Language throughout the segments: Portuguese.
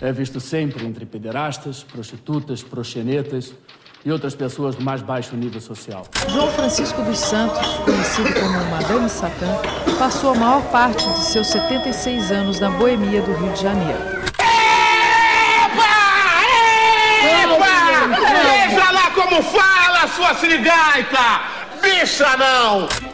É visto sempre entre pederastas, prostitutas, proxenetas e outras pessoas do mais baixo nível social. João Francisco dos Santos, conhecido como Madame Satã, passou a maior parte de seus 76 anos na boemia do Rio de Janeiro. Epa! Epa! Veja lá como fala, sua sirigaita! Bicha não!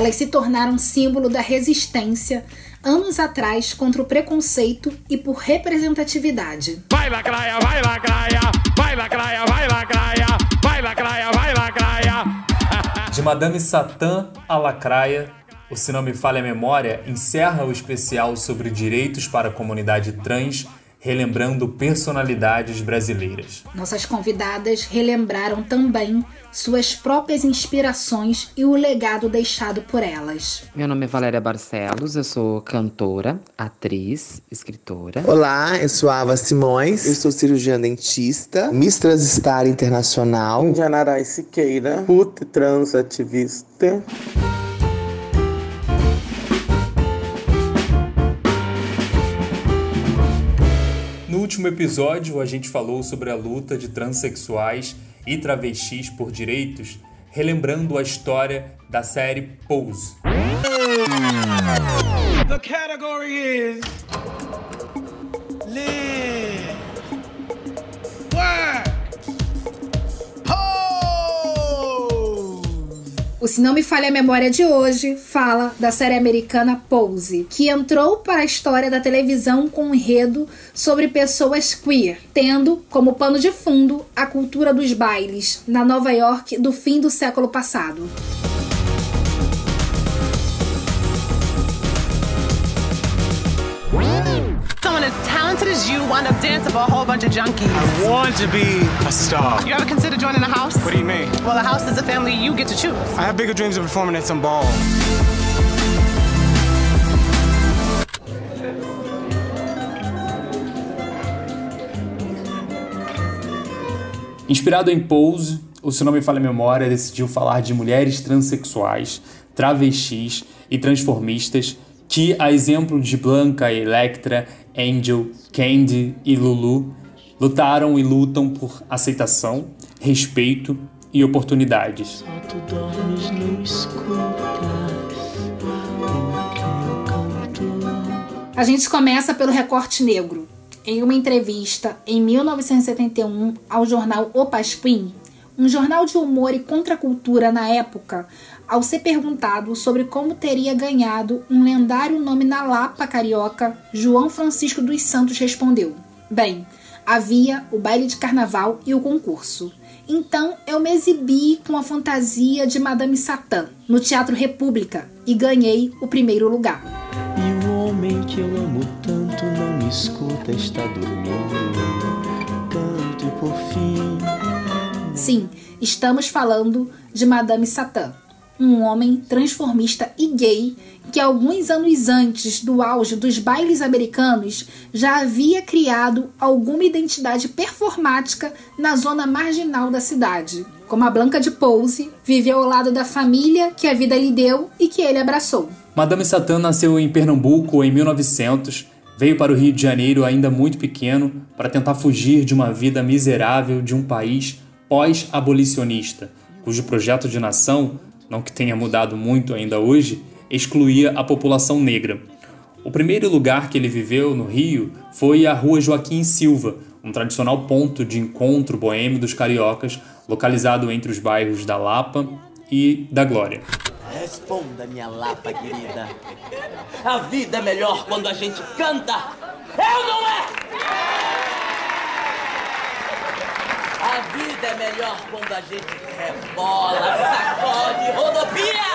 Elas se tornaram símbolo da resistência anos atrás contra o preconceito e por representatividade. Vai lacraia, vai lacraia, vai lacraia, vai lacraia, vai lacraia, vai lacraia. De Madame Satã a Lacraia, o Se Não Me Falha a Memória encerra o especial sobre direitos para a comunidade trans relembrando personalidades brasileiras. Nossas convidadas relembraram também suas próprias inspirações e o legado deixado por elas. Meu nome é Valéria Barcelos, eu sou cantora, atriz, escritora. Olá, eu sou Ava Simões, eu sou cirurgiã dentista, Miss Transistar Internacional, Janarai Siqueira, put trans ativista. Último episódio, a gente falou sobre a luta de transexuais e travestis por direitos, relembrando a história da série Pose. The category is Se Não Me Falha a Memória de hoje fala da série americana Pose, que entrou para a história da televisão com um enredo sobre pessoas queer, tendo como pano de fundo a cultura dos bailes na Nova York do fim do século passado. Talented as you wind up dancing for a whole bunch of junkies. I want to be a star. You ever consider joining a house? What do you mean? Well, a house is a family you get to choose. I have bigger dreams of performing at some ball. Inspirado em Pose, o Se Não Me Falha a Memória decidiu falar de mulheres transexuais, travestis e transformistas que, a exemplo de Blanca, Electra, Angel, Candy e Lulu, lutaram e lutam por aceitação, respeito e oportunidades. A gente começa pelo recorte negro. Em uma entrevista em 1971 ao jornal O Pasquim, um jornal de humor e contracultura na época, ao ser perguntado sobre como teria ganhado um lendário nome na Lapa carioca, João Francisco dos Santos respondeu: Bem, havia o baile de carnaval e o concurso. Então eu me exibi com a fantasia de Madame Satã no Teatro República e ganhei o primeiro lugar. E o homem que eu amo tanto não me escuta, está dormindo. Canto por fim. Sim, estamos falando de Madame Satã um homem transformista e gay que alguns anos antes do auge dos bailes americanos já havia criado alguma identidade performática na zona marginal da cidade. Como a Blanca de Pose, viveu ao lado da família que a vida lhe deu e que ele abraçou. Madame Satã nasceu em Pernambuco em 1900, veio para o Rio de Janeiro ainda muito pequeno para tentar fugir de uma vida miserável de um país pós-abolicionista, cujo projeto de nação não que tenha mudado muito ainda hoje, excluía a população negra. O primeiro lugar que ele viveu no Rio foi a Rua Joaquim Silva, um tradicional ponto de encontro boêmio dos cariocas, localizado entre os bairros da Lapa e da Glória. Responda, minha Lapa querida. A vida é melhor quando a gente canta. Eu não é? A vida é melhor quando a gente rebola, sacode, rodopia!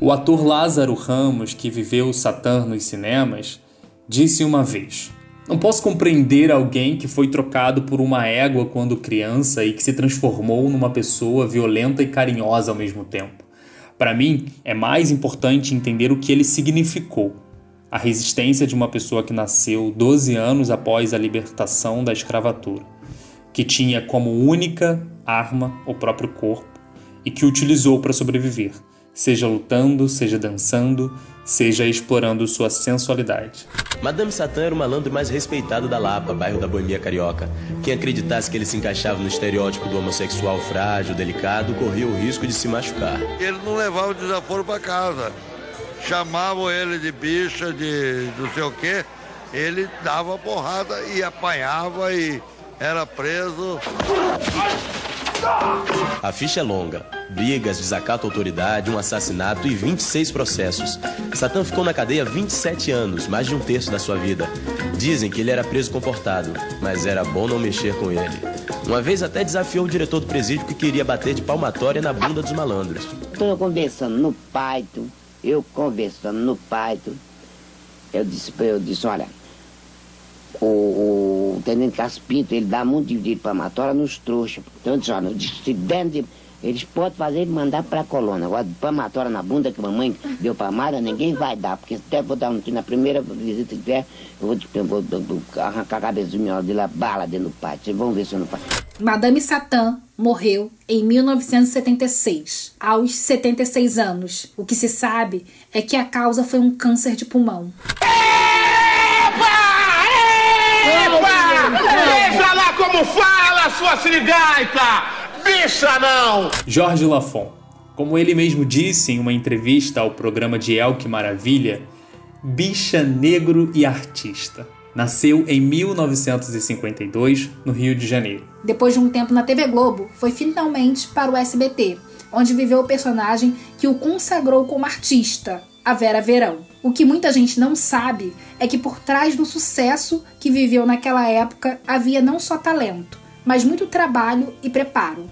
O ator Lázaro Ramos, que viveu Satã nos cinemas, disse uma vez: Não posso compreender alguém que foi trocado por uma égua quando criança e que se transformou numa pessoa violenta e carinhosa ao mesmo tempo. Para mim, é mais importante entender o que ele significou. A resistência de uma pessoa que nasceu 12 anos após a libertação da escravatura que tinha como única arma o próprio corpo e que utilizou para sobreviver, seja lutando, seja dançando, seja explorando sua sensualidade. Madame Satã era o malandro mais respeitado da Lapa, bairro da Boemia Carioca. Quem acreditasse que ele se encaixava no estereótipo do homossexual frágil, delicado, corria o risco de se machucar. Ele não levava o desaforo para casa. Chamavam ele de bicha, de não sei o quê. Ele dava porrada e apanhava e era preso. A ficha é longa. Brigas, desacato à autoridade, um assassinato e 26 processos. Satã ficou na cadeia 27 anos, mais de um terço da sua vida. Dizem que ele era preso comportado, mas era bom não mexer com ele. Uma vez até desafiou o diretor do presídio que queria bater de palmatória na bunda dos malandros. Estou conversando no paito, eu conversando no paito, eu disse, eu disse olha, o, o Tenente Caspito, ele dá muito de palmatória nos trouxas. Então, disse, olha, se de, eles podem fazer e mandar para a colônia. Agora, palmatória na bunda que a mamãe deu palmada, ninguém vai dar. Porque até vou dar um na primeira visita que tiver, eu vou, vou, vou arrancar a cabeça do meu de lá, bala dentro do pátio. Vocês vão ver se eu não faço. Madame Satã morreu em 1976, aos 76 anos. O que se sabe é que a causa foi um câncer de pulmão. Veja lá como fala, sua sirigaita! Bicha não! Jorge Lafon. Como ele mesmo disse em uma entrevista ao programa de El Que Maravilha, bicha negro e artista. Nasceu em 1952, no Rio de Janeiro. Depois de um tempo na TV Globo, foi finalmente para o SBT, onde viveu o personagem que o consagrou como artista, a Vera Verão. O que muita gente não sabe é que por trás do sucesso que viveu naquela época havia não só talento, mas muito trabalho e preparo.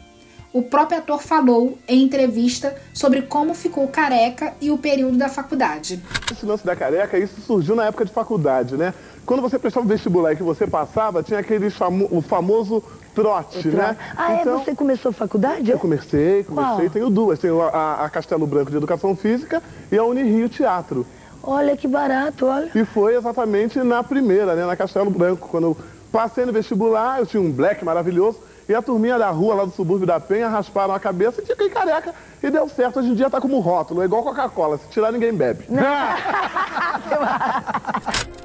O próprio ator falou em entrevista sobre como ficou careca e o período da faculdade. Esse lance da careca, isso surgiu na época de faculdade, né? Quando você prestava o vestibular e que você passava, tinha aquele famo o famoso trote, né? Ah, então, é? Você começou a faculdade? Eu comecei, comecei. Qual? Tenho duas. Tenho a, a Castelo Branco de Educação Física e a Unirio Teatro. Olha que barato, olha. E foi exatamente na primeira, né? Na Castelo Branco. Quando eu passei no vestibular, eu tinha um black maravilhoso. E a turminha da rua, lá do subúrbio da Penha, rasparam a cabeça e fiquei careca. E deu certo. Hoje em dia tá como rótulo, é igual Coca-Cola. Se tirar, ninguém bebe.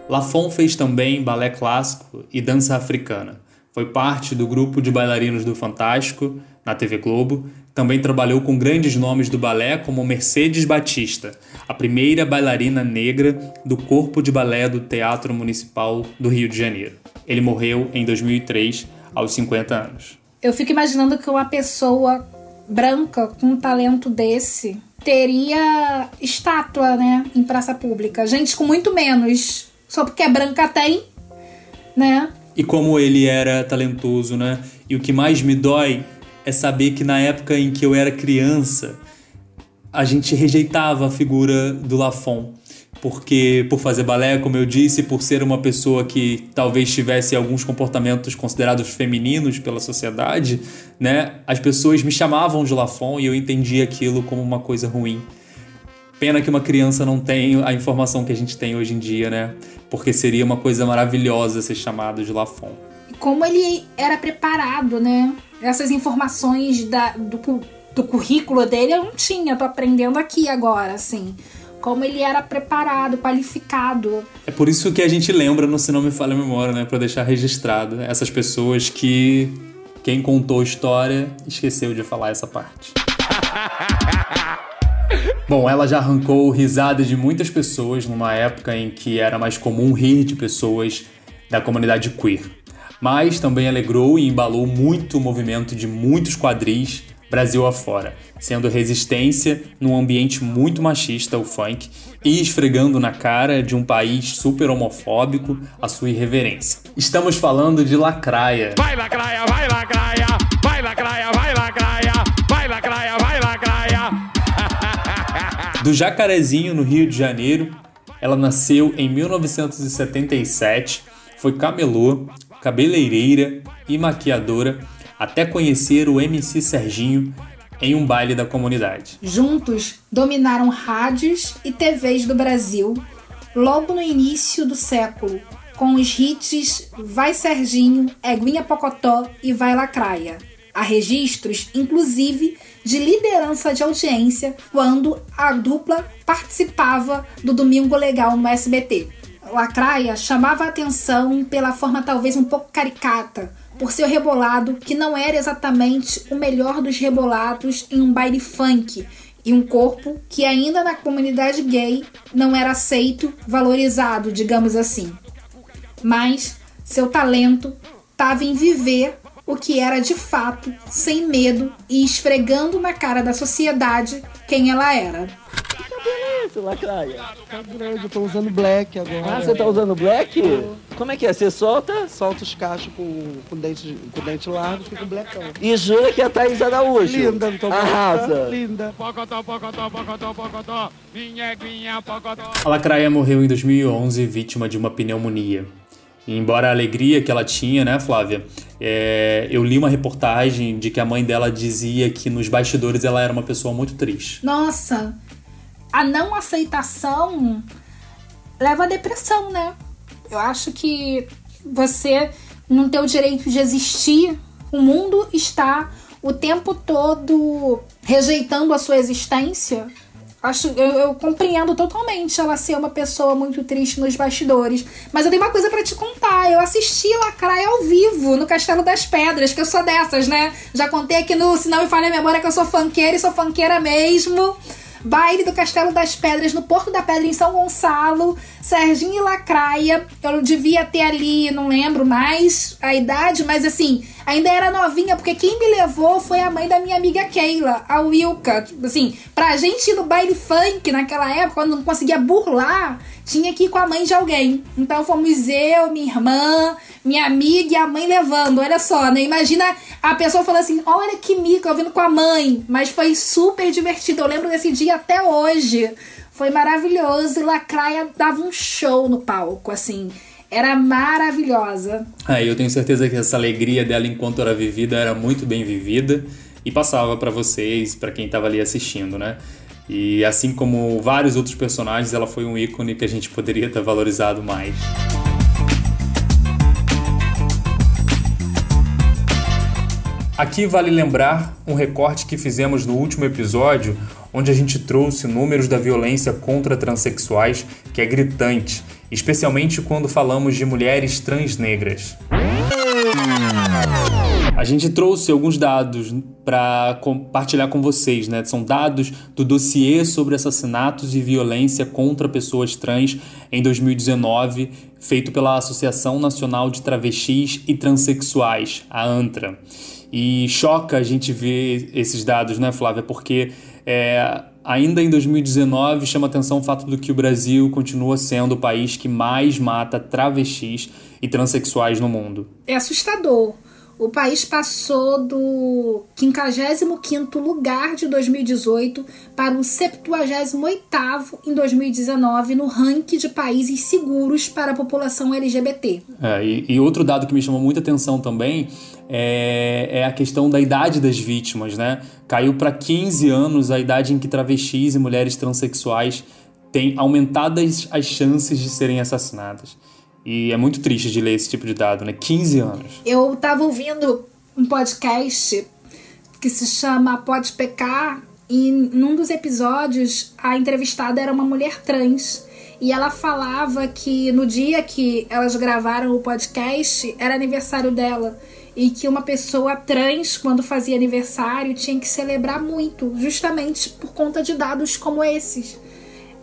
Lafon fez também balé clássico e dança africana. Foi parte do grupo de bailarinos do Fantástico, na TV Globo. Também trabalhou com grandes nomes do balé, como Mercedes Batista, a primeira bailarina negra do corpo de balé do Teatro Municipal do Rio de Janeiro. Ele morreu em 2003, aos 50 anos. Eu fico imaginando que uma pessoa branca com um talento desse teria estátua, né, em praça pública. Gente com muito menos, só porque é branca tem, né? E como ele era talentoso, né? E o que mais me dói é saber que na época em que eu era criança, a gente rejeitava a figura do Lafon porque por fazer balé, como eu disse, por ser uma pessoa que talvez tivesse alguns comportamentos considerados femininos pela sociedade, né? As pessoas me chamavam de Lafon e eu entendia aquilo como uma coisa ruim. Pena que uma criança não tem a informação que a gente tem hoje em dia, né? Porque seria uma coisa maravilhosa ser chamado de Lafon. Como ele era preparado, né? Essas informações da, do, do currículo dele eu não tinha, tô aprendendo aqui agora, assim como ele era preparado, qualificado. É por isso que a gente lembra no Se Não Me Falha a Memória, né? Pra deixar registrado essas pessoas que quem contou a história esqueceu de falar essa parte. Bom, ela já arrancou risada de muitas pessoas numa época em que era mais comum rir de pessoas da comunidade queer. Mas também alegrou e embalou muito o movimento de muitos quadris Brasil afora, sendo resistência num ambiente muito machista, o funk, e esfregando na cara de um país super homofóbico a sua irreverência. Estamos falando de Lacraia. Vai Lacraia, vai Lacraia, vai Lacraia, vai Do Jacarezinho, no Rio de Janeiro, ela nasceu em 1977, foi camelô, cabeleireira e maquiadora até conhecer o MC Serginho em um baile da comunidade. Juntos dominaram rádios e TVs do Brasil logo no início do século, com os hits Vai Serginho, Eguinha Pocotó e Vai Lacraia. Há registros, inclusive, de liderança de audiência quando a dupla participava do Domingo Legal no SBT. Lacraia chamava a atenção pela forma talvez um pouco caricata, por seu rebolado que não era exatamente o melhor dos rebolados em um baile funk e um corpo que ainda na comunidade gay não era aceito, valorizado, digamos assim. Mas seu talento estava em viver o que era de fato, sem medo e esfregando na cara da sociedade quem ela era. Isso, lacraia. Tá grande, eu tô usando black agora. Ah, você tá usando black? Como é que é? Você solta? Solta os cachos com, com, dente, com dente largo e fica um blackão. E jura que é a Thaís Araújo? Linda, não tô Arrasa. Linda. A Lacraia morreu em 2011 vítima de uma pneumonia. Embora a alegria que ela tinha, né, Flávia? É, eu li uma reportagem de que a mãe dela dizia que nos bastidores ela era uma pessoa muito triste. Nossa, a não aceitação leva à depressão, né? Eu acho que você não tem o direito de existir. O mundo está o tempo todo rejeitando a sua existência. Acho, eu, eu, compreendo totalmente ela ser uma pessoa muito triste nos bastidores. Mas eu tenho uma coisa para te contar. Eu assisti Lacraia ao vivo no Castelo das Pedras, que eu sou dessas, né? Já contei aqui no Se Não Me Falha a Memória que eu sou fanqueira e sou fanqueira mesmo. Baile do Castelo das Pedras no Porto da Pedra em São Gonçalo, Serginho e Lacraia. Eu devia ter ali, não lembro mais a idade, mas assim, ainda era novinha, porque quem me levou foi a mãe da minha amiga Keila, a Wilka. Tipo assim, pra gente ir no baile funk naquela época, quando não conseguia burlar, tinha que ir com a mãe de alguém. Então fomos eu, minha irmã, minha amiga e a mãe levando. Olha só, né? Imagina a pessoa falando assim: olha que mico, eu vindo com a mãe. Mas foi super divertido. Eu lembro desse dia até hoje. Foi maravilhoso. E Lacraia dava um show no palco, assim. Era maravilhosa. É, eu tenho certeza que essa alegria dela enquanto era vivida era muito bem vivida e passava para vocês, para quem estava ali assistindo, né? E assim como vários outros personagens, ela foi um ícone que a gente poderia ter valorizado mais. Aqui vale lembrar um recorte que fizemos no último episódio, onde a gente trouxe números da violência contra transexuais, que é gritante, especialmente quando falamos de mulheres transnegras. A gente trouxe alguns dados para compartilhar com vocês, né? São dados do dossiê sobre assassinatos e violência contra pessoas trans em 2019, feito pela Associação Nacional de Travestis e Transsexuais, a ANTRA. E choca a gente ver esses dados, né, Flávia? Porque é, ainda em 2019 chama atenção o fato do que o Brasil continua sendo o país que mais mata travestis e transexuais no mundo. É assustador o país passou do 55º lugar de 2018 para o 78º em 2019 no ranking de países seguros para a população LGBT. É, e, e, outro dado que me chamou muita atenção também é, é a questão da idade das vítimas, né? Caiu para 15 anos a idade em que travestis e mulheres transexuais têm aumentadas as chances de serem assassinadas. E é muito triste de ler esse tipo de dado, né? 15 anos. Eu tava ouvindo um podcast que se chama Pode Pecar, e num dos episódios a entrevistada era uma mulher trans. E ela falava que no dia que elas gravaram o podcast era aniversário dela. E que uma pessoa trans, quando fazia aniversário, tinha que celebrar muito, justamente por conta de dados como esses.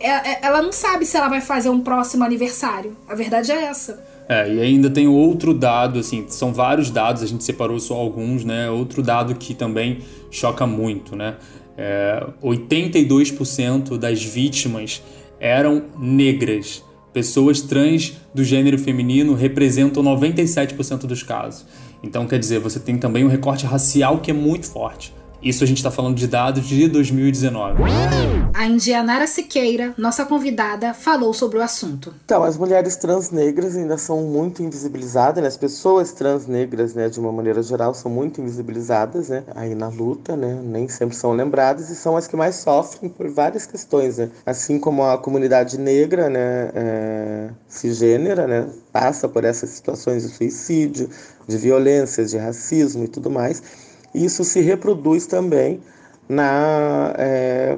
É, é, ela não sabe se ela vai fazer um próximo aniversário. A verdade é essa. É, e ainda tem outro dado, assim, são vários dados, a gente separou só alguns, né? Outro dado que também choca muito, né? É, 82% das vítimas eram negras. Pessoas trans do gênero feminino representam 97% dos casos. Então, quer dizer, você tem também um recorte racial que é muito forte. Isso a gente está falando de dados de 2019. A Indianara Siqueira, nossa convidada, falou sobre o assunto. Então, as mulheres trans negras ainda são muito invisibilizadas, né? as pessoas trans negras, né, de uma maneira geral, são muito invisibilizadas né, aí na luta, né? nem sempre são lembradas e são as que mais sofrem por várias questões. Né? Assim como a comunidade negra, né, é, cisgênera, né, passa por essas situações de suicídio, de violência, de racismo e tudo mais isso se reproduz também na é,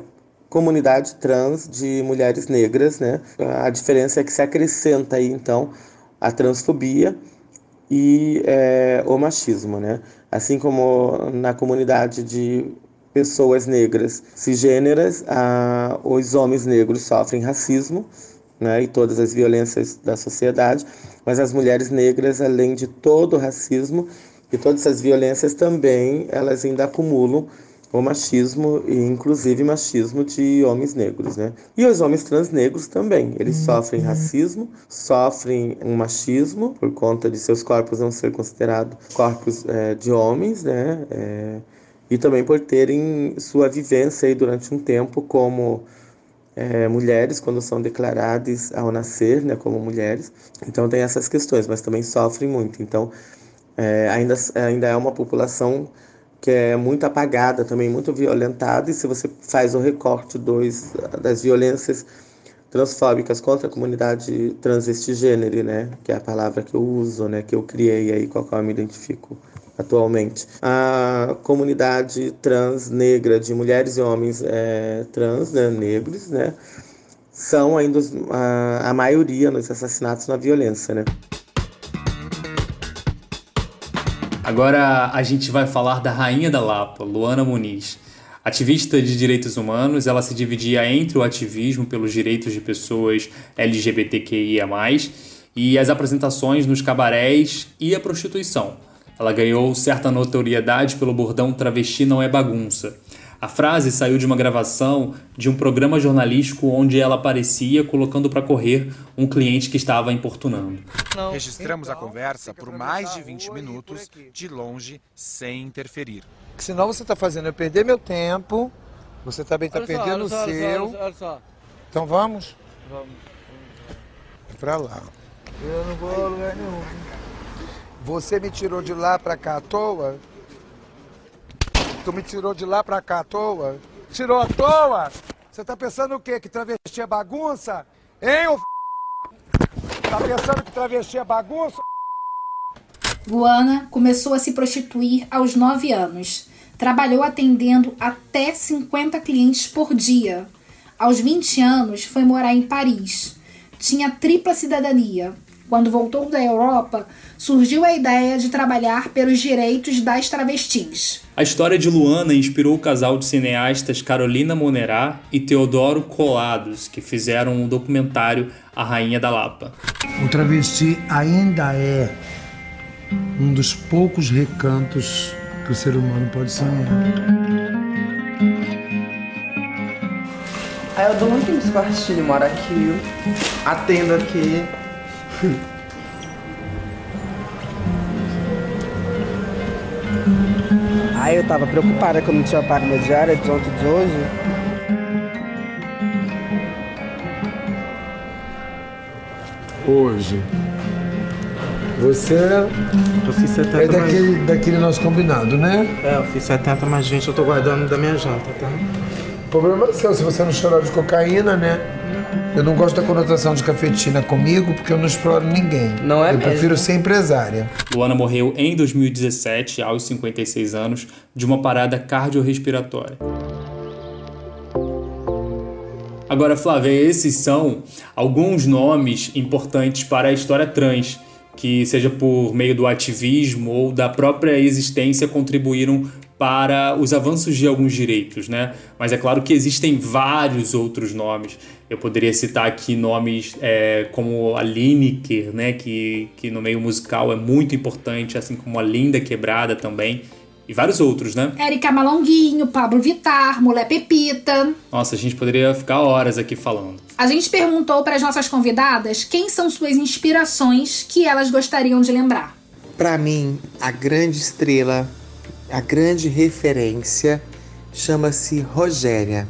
comunidade trans de mulheres negras, né? A diferença é que se acrescenta aí então a transfobia e é, o machismo, né? Assim como na comunidade de pessoas negras cisgêneras, a, os homens negros sofrem racismo, né? E todas as violências da sociedade, mas as mulheres negras, além de todo o racismo e todas essas violências também, elas ainda acumulam o machismo e inclusive machismo de homens negros, né? E os homens trans negros também, eles uhum. sofrem racismo, sofrem um machismo por conta de seus corpos não ser considerados corpos é, de homens, né? É, e também por terem sua vivência aí durante um tempo como é, mulheres quando são declaradas ao nascer, né, como mulheres. Então tem essas questões, mas também sofrem muito. Então é, ainda ainda é uma população que é muito apagada, também muito violentada, e se você faz o recorte dos, das violências transfóbicas contra a comunidade transvestigênero, né, que é a palavra que eu uso, né, que eu criei aí, com a qual eu me identifico atualmente. A comunidade trans negra de mulheres e homens é, trans, né, negros, né, são ainda a, a maioria nos assassinatos na violência, né. Agora a gente vai falar da rainha da Lapa, Luana Muniz. Ativista de direitos humanos, ela se dividia entre o ativismo pelos direitos de pessoas LGBTQIA+, e as apresentações nos cabarés e a prostituição. Ela ganhou certa notoriedade pelo bordão travesti não é bagunça. A frase saiu de uma gravação de um programa jornalístico onde ela aparecia colocando para correr um cliente que estava importunando. Não. Registramos então, a conversa por mais de 20 minutos, de longe, sem interferir. Senão você está fazendo eu perder meu tempo, você também está perdendo o seu. Olha só, olha só. Então vamos? Vamos. Para lá. Eu não vou a lugar nenhum. Você me tirou de lá para cá à toa? Tu me tirou de lá pra cá à toa? Tirou à toa? Você tá pensando o quê? Que travesti é bagunça? Hein, ô Tá pensando que travesti é bagunça? Luana começou a se prostituir aos 9 anos. Trabalhou atendendo até 50 clientes por dia. Aos 20 anos, foi morar em Paris. Tinha tripla cidadania, quando voltou da Europa, surgiu a ideia de trabalhar pelos direitos das travestis. A história de Luana inspirou o casal de cineastas Carolina Monerá e Teodoro Colados, que fizeram o documentário A Rainha da Lapa. O travesti ainda é um dos poucos recantos que o ser humano pode sonhar. Ah, eu dou muito nos quartinhos, moro aqui, atendo aqui, Aí eu tava preocupada que eu não tinha pago minha diária de ontem de hoje. Hoje. Você eu fiz 70, é daquele, mas... daquele nosso combinado, né? É, eu fiz 70, mas gente, eu tô guardando da minha janta, tá? O problema é seu, se você não chorar de cocaína, né? Eu não gosto da conotação de cafetina comigo porque eu não exploro ninguém. Não é Eu mesmo. prefiro ser empresária. Luana morreu em 2017, aos 56 anos, de uma parada cardiorrespiratória. Agora, Flávia, esses são alguns nomes importantes para a história trans, que, seja por meio do ativismo ou da própria existência, contribuíram para os avanços de alguns direitos, né? Mas é claro que existem vários outros nomes. Eu poderia citar aqui nomes é, como a Lineker, né? Que, que no meio musical é muito importante, assim como a Linda Quebrada também. E vários outros, né? Érica Malonguinho, Pablo Vittar, Mulher Pepita. Nossa, a gente poderia ficar horas aqui falando. A gente perguntou para as nossas convidadas quem são suas inspirações que elas gostariam de lembrar. Para mim, a grande estrela a grande referência chama-se Rogéria.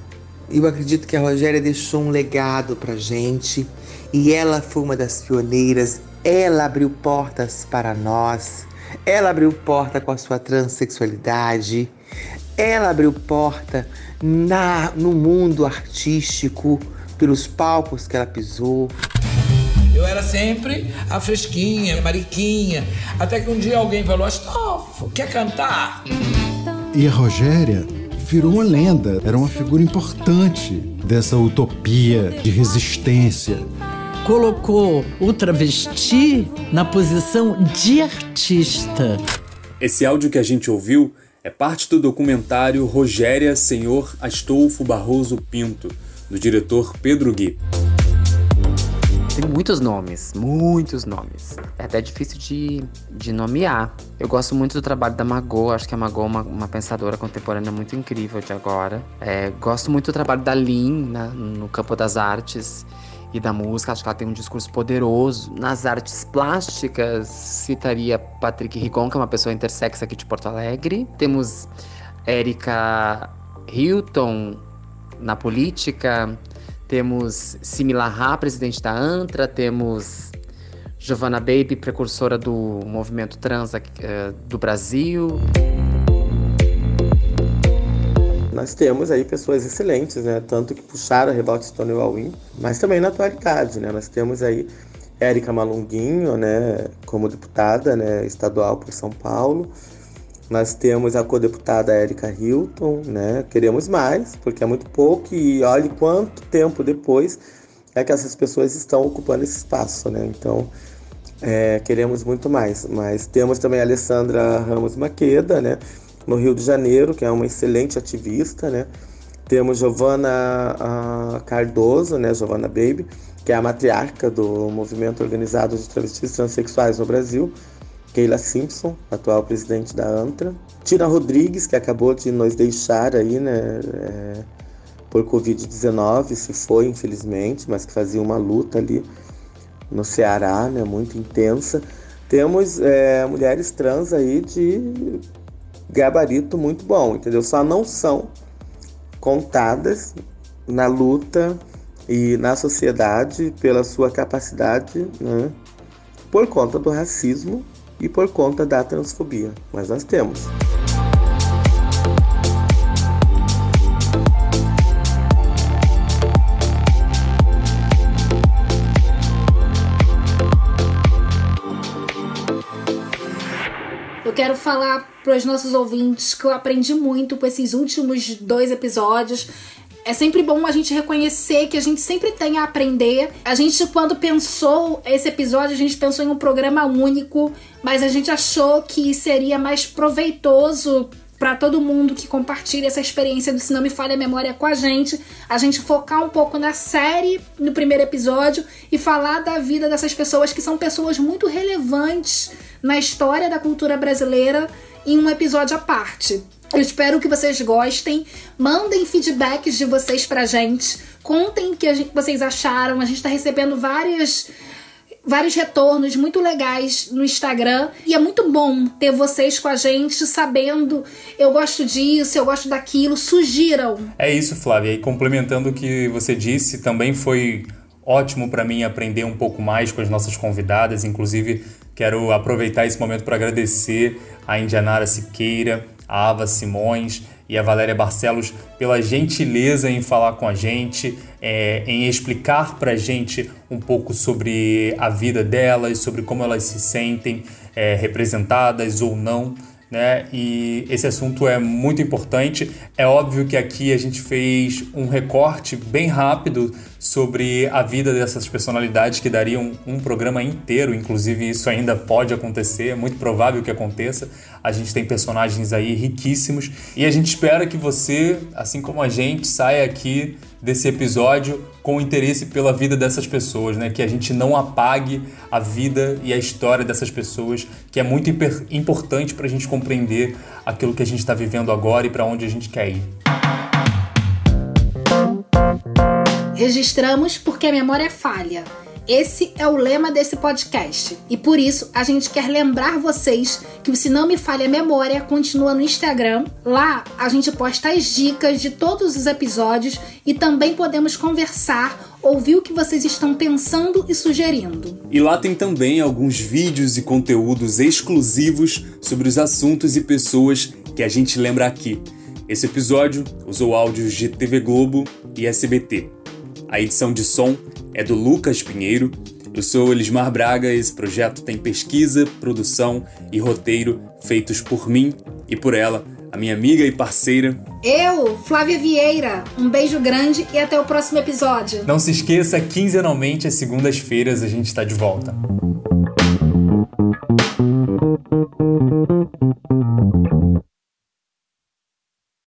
Eu acredito que a Rogéria deixou um legado pra gente e ela foi uma das pioneiras. Ela abriu portas para nós. Ela abriu porta com a sua transexualidade. Ela abriu porta na, no mundo artístico pelos palcos que ela pisou. Eu era sempre a fresquinha, a mariquinha. Até que um dia alguém falou: Astolfo, quer cantar? E a Rogéria virou uma lenda, era uma figura importante dessa utopia de resistência. Colocou o travesti na posição de artista. Esse áudio que a gente ouviu é parte do documentário Rogéria Senhor Astolfo Barroso Pinto, do diretor Pedro Gui. Tem muitos nomes, muitos nomes. É até difícil de, de nomear. Eu gosto muito do trabalho da Margot, acho que a Margot é uma, uma pensadora contemporânea muito incrível de agora. É, gosto muito do trabalho da Lin na, no campo das artes e da música, acho que ela tem um discurso poderoso. Nas artes plásticas, citaria Patrick Rigon, que é uma pessoa intersex aqui de Porto Alegre. Temos Erika Hilton na política, temos Simila presidente da ANTRA, temos Giovanna Baby, precursora do movimento trans uh, do Brasil. Nós temos aí pessoas excelentes, né? Tanto que puxaram a rebote Stonewall Win, mas também na atualidade, né? Nós temos aí Érica Malunguinho, né? Como deputada né? estadual por São Paulo. Nós temos a co-deputada Érica Hilton, né? Queremos mais, porque é muito pouco e olhe quanto tempo depois é que essas pessoas estão ocupando esse espaço, né? Então, é, queremos muito mais. Mas temos também a Alessandra Ramos Maqueda, né? No Rio de Janeiro, que é uma excelente ativista, né? Temos Giovana Cardoso, né? Giovana Baby, que é a matriarca do movimento organizado de travestis transexuais no Brasil. Keila Simpson, atual presidente da ANTRA. Tina Rodrigues, que acabou de nos deixar aí, né, é, por Covid-19, se foi, infelizmente, mas que fazia uma luta ali no Ceará, né, muito intensa. Temos é, mulheres trans aí de gabarito muito bom, entendeu? Só não são contadas na luta e na sociedade pela sua capacidade, né, por conta do racismo e por conta da transfobia. Mas nós temos. Quero falar para os nossos ouvintes que eu aprendi muito com esses últimos dois episódios. É sempre bom a gente reconhecer que a gente sempre tem a aprender. A gente, quando pensou esse episódio, a gente pensou em um programa único, mas a gente achou que seria mais proveitoso para todo mundo que compartilha essa experiência do Se Não Me Falha a Memória com a gente, a gente focar um pouco na série no primeiro episódio e falar da vida dessas pessoas que são pessoas muito relevantes na história da cultura brasileira em um episódio à parte. Eu espero que vocês gostem. Mandem feedbacks de vocês pra gente. Contem o que gente, vocês acharam. A gente tá recebendo várias vários retornos muito legais no Instagram e é muito bom ter vocês com a gente sabendo eu gosto disso, eu gosto daquilo, sugiram. É isso, Flávia. E complementando o que você disse, também foi ótimo para mim aprender um pouco mais com as nossas convidadas, inclusive quero aproveitar esse momento para agradecer a Indianara Siqueira, a Ava Simões e a Valéria Barcelos pela gentileza em falar com a gente, é, em explicar para a gente um pouco sobre a vida delas, sobre como elas se sentem é, representadas ou não. Né? E esse assunto é muito importante. É óbvio que aqui a gente fez um recorte bem rápido sobre a vida dessas personalidades que dariam um programa inteiro, inclusive isso ainda pode acontecer, é muito provável que aconteça. A gente tem personagens aí riquíssimos e a gente espera que você, assim como a gente, saia aqui desse episódio com interesse pela vida dessas pessoas, né? Que a gente não apague a vida e a história dessas pessoas, que é muito importante para a gente compreender aquilo que a gente está vivendo agora e para onde a gente quer ir. Registramos porque a memória é falha. Esse é o lema desse podcast. E por isso a gente quer lembrar vocês que o Se Não Me Falha a Memória continua no Instagram. Lá a gente posta as dicas de todos os episódios e também podemos conversar, ouvir o que vocês estão pensando e sugerindo. E lá tem também alguns vídeos e conteúdos exclusivos sobre os assuntos e pessoas que a gente lembra aqui. Esse episódio usou áudios de TV Globo e SBT. A edição de som é do Lucas Pinheiro. Eu sou Elismar Braga e esse projeto tem pesquisa, produção e roteiro feitos por mim e por ela, a minha amiga e parceira. Eu, Flávia Vieira. Um beijo grande e até o próximo episódio. Não se esqueça, quinzenalmente às segundas-feiras a gente está de volta.